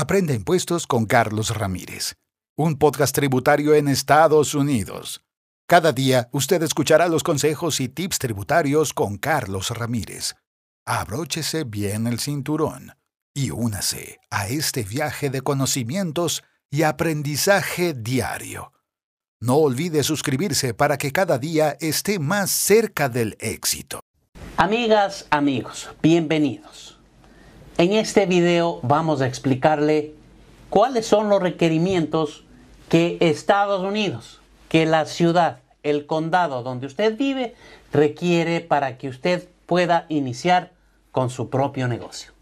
Aprende impuestos con Carlos Ramírez, un podcast tributario en Estados Unidos. Cada día usted escuchará los consejos y tips tributarios con Carlos Ramírez. Abróchese bien el cinturón y únase a este viaje de conocimientos y aprendizaje diario. No olvide suscribirse para que cada día esté más cerca del éxito. Amigas, amigos, bienvenidos. En este video vamos a explicarle cuáles son los requerimientos que Estados Unidos, que la ciudad, el condado donde usted vive, requiere para que usted pueda iniciar con su propio negocio.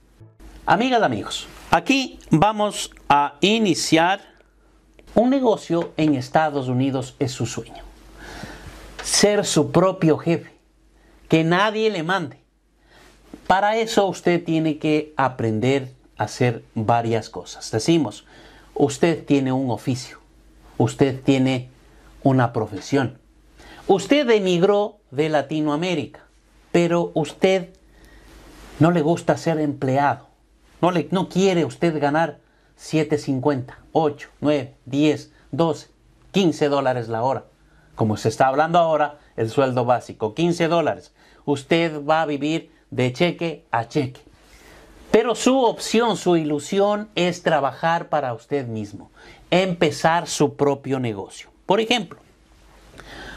Amigas, amigos, aquí vamos a iniciar un negocio en Estados Unidos es su sueño. Ser su propio jefe, que nadie le mande para eso usted tiene que aprender a hacer varias cosas. Decimos, usted tiene un oficio, usted tiene una profesión. Usted emigró de Latinoamérica, pero usted no le gusta ser empleado. No, le, no quiere usted ganar 7.50, 8, 9, 10, 12, 15 dólares la hora. Como se está hablando ahora, el sueldo básico, 15 dólares. Usted va a vivir de cheque a cheque. Pero su opción, su ilusión es trabajar para usted mismo, empezar su propio negocio. Por ejemplo,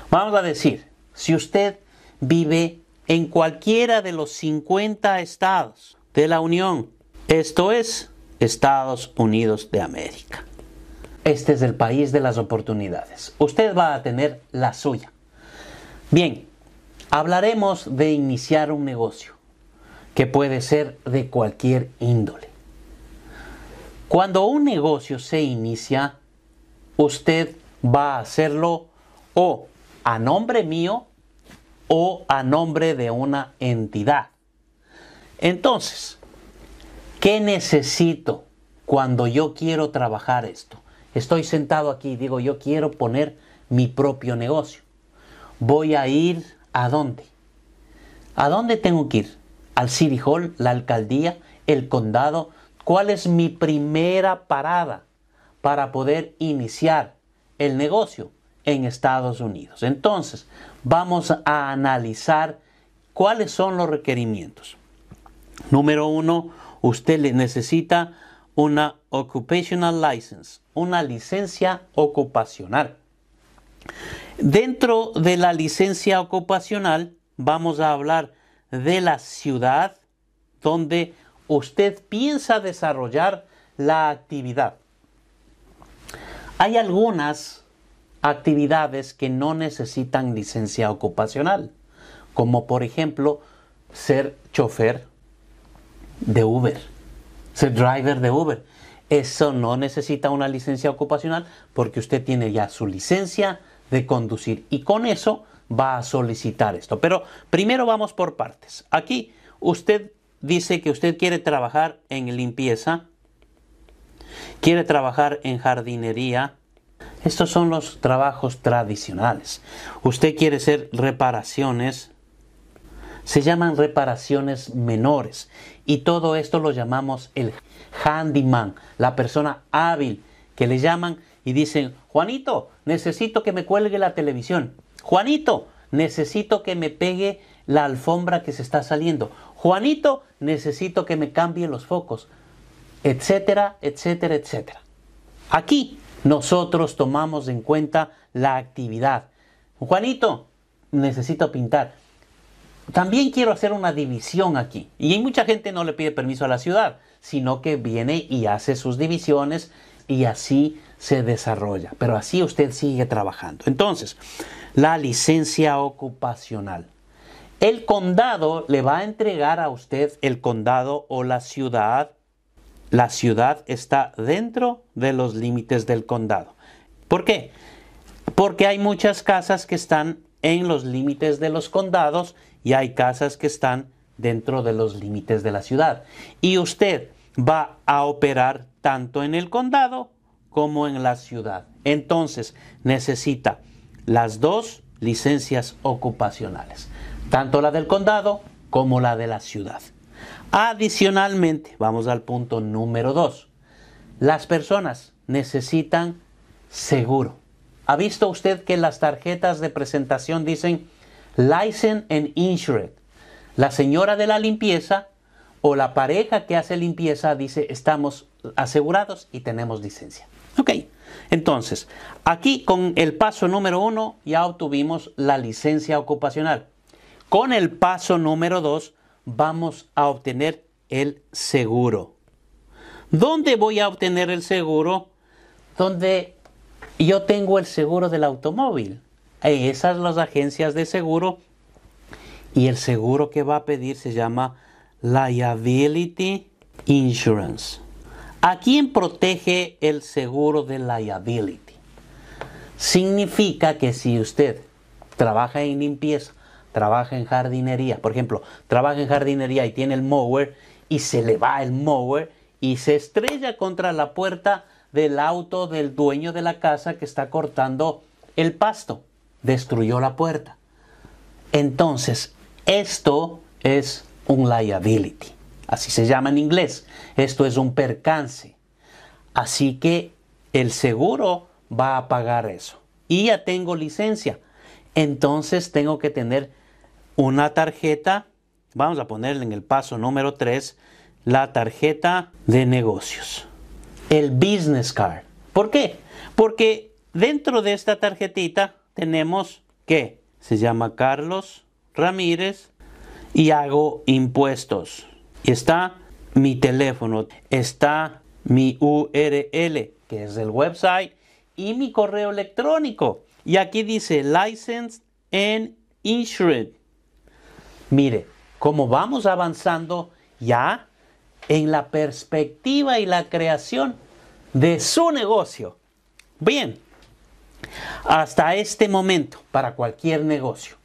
vamos a decir, si usted vive en cualquiera de los 50 estados de la Unión, esto es Estados Unidos de América. Este es el país de las oportunidades. Usted va a tener la suya. Bien, hablaremos de iniciar un negocio que puede ser de cualquier índole. Cuando un negocio se inicia, usted va a hacerlo o a nombre mío o a nombre de una entidad. Entonces, ¿qué necesito cuando yo quiero trabajar esto? Estoy sentado aquí y digo, yo quiero poner mi propio negocio. Voy a ir a dónde? ¿A dónde tengo que ir? Al City Hall, la alcaldía, el condado, cuál es mi primera parada para poder iniciar el negocio en Estados Unidos. Entonces, vamos a analizar cuáles son los requerimientos. Número uno, usted necesita una Occupational License, una licencia ocupacional. Dentro de la licencia ocupacional vamos a hablar de la ciudad donde usted piensa desarrollar la actividad. Hay algunas actividades que no necesitan licencia ocupacional, como por ejemplo ser chofer de Uber, ser driver de Uber. Eso no necesita una licencia ocupacional porque usted tiene ya su licencia de conducir y con eso va a solicitar esto. Pero primero vamos por partes. Aquí usted dice que usted quiere trabajar en limpieza, quiere trabajar en jardinería. Estos son los trabajos tradicionales. Usted quiere hacer reparaciones, se llaman reparaciones menores. Y todo esto lo llamamos el handyman, la persona hábil que le llaman y dicen, Juanito, necesito que me cuelgue la televisión. Juanito, necesito que me pegue la alfombra que se está saliendo. Juanito, necesito que me cambie los focos. Etcétera, etcétera, etcétera. Aquí nosotros tomamos en cuenta la actividad. Juanito, necesito pintar. También quiero hacer una división aquí. Y mucha gente no le pide permiso a la ciudad, sino que viene y hace sus divisiones y así se desarrolla. Pero así usted sigue trabajando. Entonces, la licencia ocupacional. El condado le va a entregar a usted el condado o la ciudad. La ciudad está dentro de los límites del condado. ¿Por qué? Porque hay muchas casas que están en los límites de los condados y hay casas que están dentro de los límites de la ciudad. Y usted va a operar tanto en el condado como en la ciudad. Entonces necesita las dos licencias ocupacionales, tanto la del condado como la de la ciudad. Adicionalmente, vamos al punto número dos. las personas necesitan seguro. ¿Ha visto usted que las tarjetas de presentación dicen License and Insured? La señora de la limpieza o la pareja que hace limpieza dice estamos asegurados y tenemos licencia. Ok, entonces aquí con el paso número uno ya obtuvimos la licencia ocupacional. Con el paso número dos vamos a obtener el seguro. ¿Dónde voy a obtener el seguro? Donde yo tengo el seguro del automóvil. Esas son las agencias de seguro. Y el seguro que va a pedir se llama Liability Insurance. ¿A quién protege el seguro de liability? Significa que si usted trabaja en limpieza, trabaja en jardinería, por ejemplo, trabaja en jardinería y tiene el mower y se le va el mower y se estrella contra la puerta del auto del dueño de la casa que está cortando el pasto. Destruyó la puerta. Entonces, esto es un liability. Así se llama en inglés. Esto es un percance. Así que el seguro va a pagar eso. Y ya tengo licencia. Entonces tengo que tener una tarjeta. Vamos a ponerle en el paso número 3 la tarjeta de negocios. El business card. ¿Por qué? Porque dentro de esta tarjetita tenemos que se llama Carlos Ramírez y hago impuestos. Está mi teléfono, está mi URL, que es el website, y mi correo electrónico. Y aquí dice License and Insured. Mire, como vamos avanzando ya en la perspectiva y la creación de su negocio. Bien, hasta este momento, para cualquier negocio.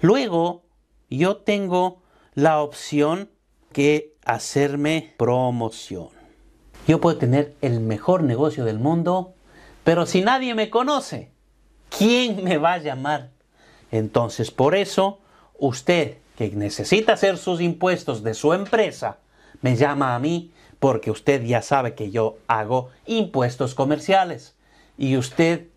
Luego yo tengo la opción que hacerme promoción. Yo puedo tener el mejor negocio del mundo, pero si nadie me conoce, ¿quién me va a llamar? Entonces, por eso, usted que necesita hacer sus impuestos de su empresa, me llama a mí porque usted ya sabe que yo hago impuestos comerciales y usted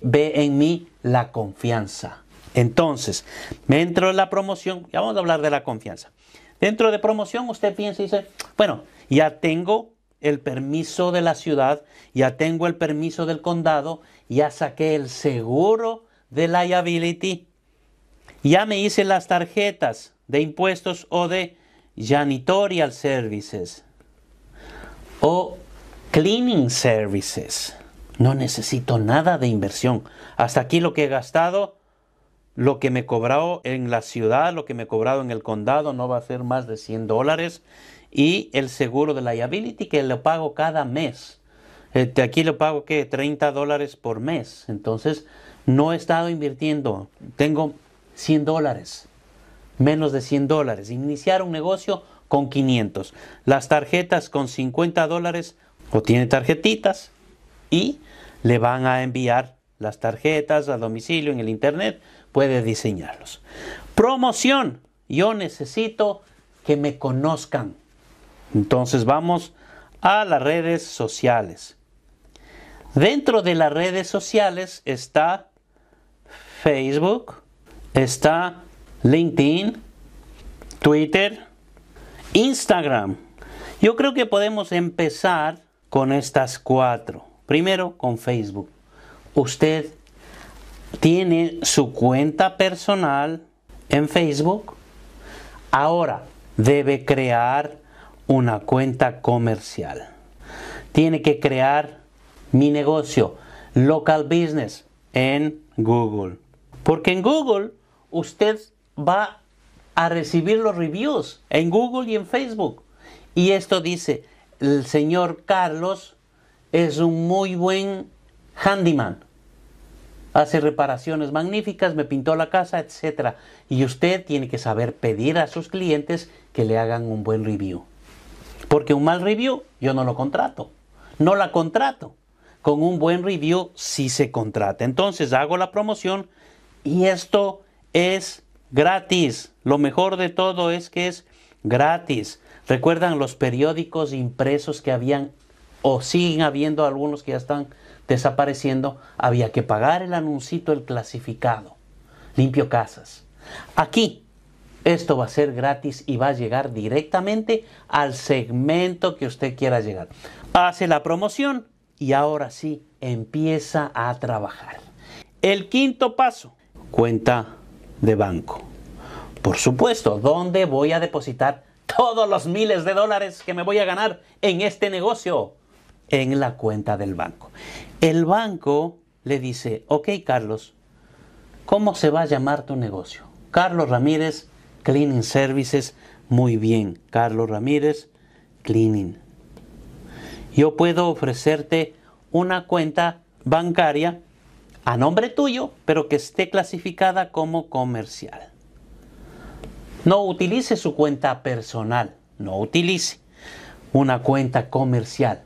ve en mí la confianza. Entonces, dentro de la promoción, ya vamos a hablar de la confianza. Dentro de promoción usted piensa y dice, bueno, ya tengo el permiso de la ciudad, ya tengo el permiso del condado, ya saqué el seguro de liability, ya me hice las tarjetas de impuestos o de janitorial services o cleaning services. No necesito nada de inversión. Hasta aquí lo que he gastado lo que me cobrado en la ciudad, lo que me he cobrado en el condado no va a ser más de 100 dólares. Y el seguro de liability que lo pago cada mes. Este, aquí lo pago que 30 dólares por mes. Entonces no he estado invirtiendo. Tengo 100 dólares. Menos de 100 dólares. Iniciar un negocio con 500. Las tarjetas con 50 dólares o tiene tarjetitas y le van a enviar las tarjetas a domicilio en el internet puede diseñarlos. Promoción. Yo necesito que me conozcan. Entonces vamos a las redes sociales. Dentro de las redes sociales está Facebook, está LinkedIn, Twitter, Instagram. Yo creo que podemos empezar con estas cuatro. Primero con Facebook. Usted tiene su cuenta personal en Facebook, ahora debe crear una cuenta comercial. Tiene que crear mi negocio, local business, en Google. Porque en Google usted va a recibir los reviews en Google y en Facebook. Y esto dice, el señor Carlos es un muy buen handyman hace reparaciones magníficas, me pintó la casa, etc. Y usted tiene que saber pedir a sus clientes que le hagan un buen review. Porque un mal review yo no lo contrato. No la contrato. Con un buen review sí se contrata. Entonces hago la promoción y esto es gratis. Lo mejor de todo es que es gratis. ¿Recuerdan los periódicos impresos que habían o siguen habiendo algunos que ya están desapareciendo, había que pagar el anuncito, el clasificado, limpio casas. Aquí, esto va a ser gratis y va a llegar directamente al segmento que usted quiera llegar. Hace la promoción y ahora sí empieza a trabajar. El quinto paso, cuenta de banco. Por supuesto, ¿dónde voy a depositar todos los miles de dólares que me voy a ganar en este negocio? En la cuenta del banco. El banco le dice, ok Carlos, ¿cómo se va a llamar tu negocio? Carlos Ramírez Cleaning Services. Muy bien, Carlos Ramírez Cleaning. Yo puedo ofrecerte una cuenta bancaria a nombre tuyo, pero que esté clasificada como comercial. No utilice su cuenta personal, no utilice una cuenta comercial.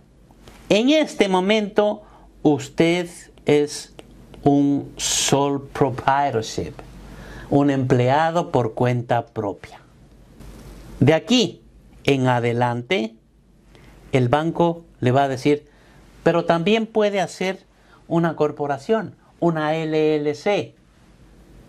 En este momento usted es un sole proprietorship, un empleado por cuenta propia. De aquí en adelante, el banco le va a decir, pero también puede hacer una corporación, una LLC,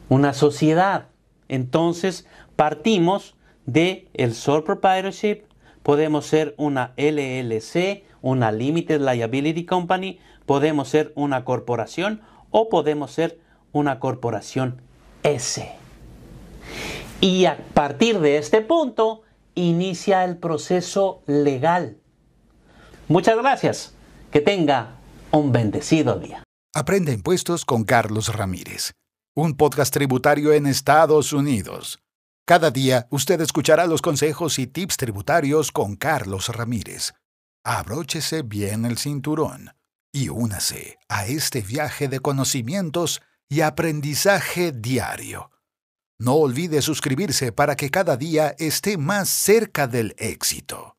una sociedad. Entonces partimos de el sole proprietorship, podemos ser una LLC, una Limited Liability Company, podemos ser una corporación o podemos ser una corporación S. Y a partir de este punto inicia el proceso legal. Muchas gracias. Que tenga un bendecido día. Aprende impuestos con Carlos Ramírez, un podcast tributario en Estados Unidos. Cada día usted escuchará los consejos y tips tributarios con Carlos Ramírez. Abróchese bien el cinturón y únase a este viaje de conocimientos y aprendizaje diario. No olvide suscribirse para que cada día esté más cerca del éxito.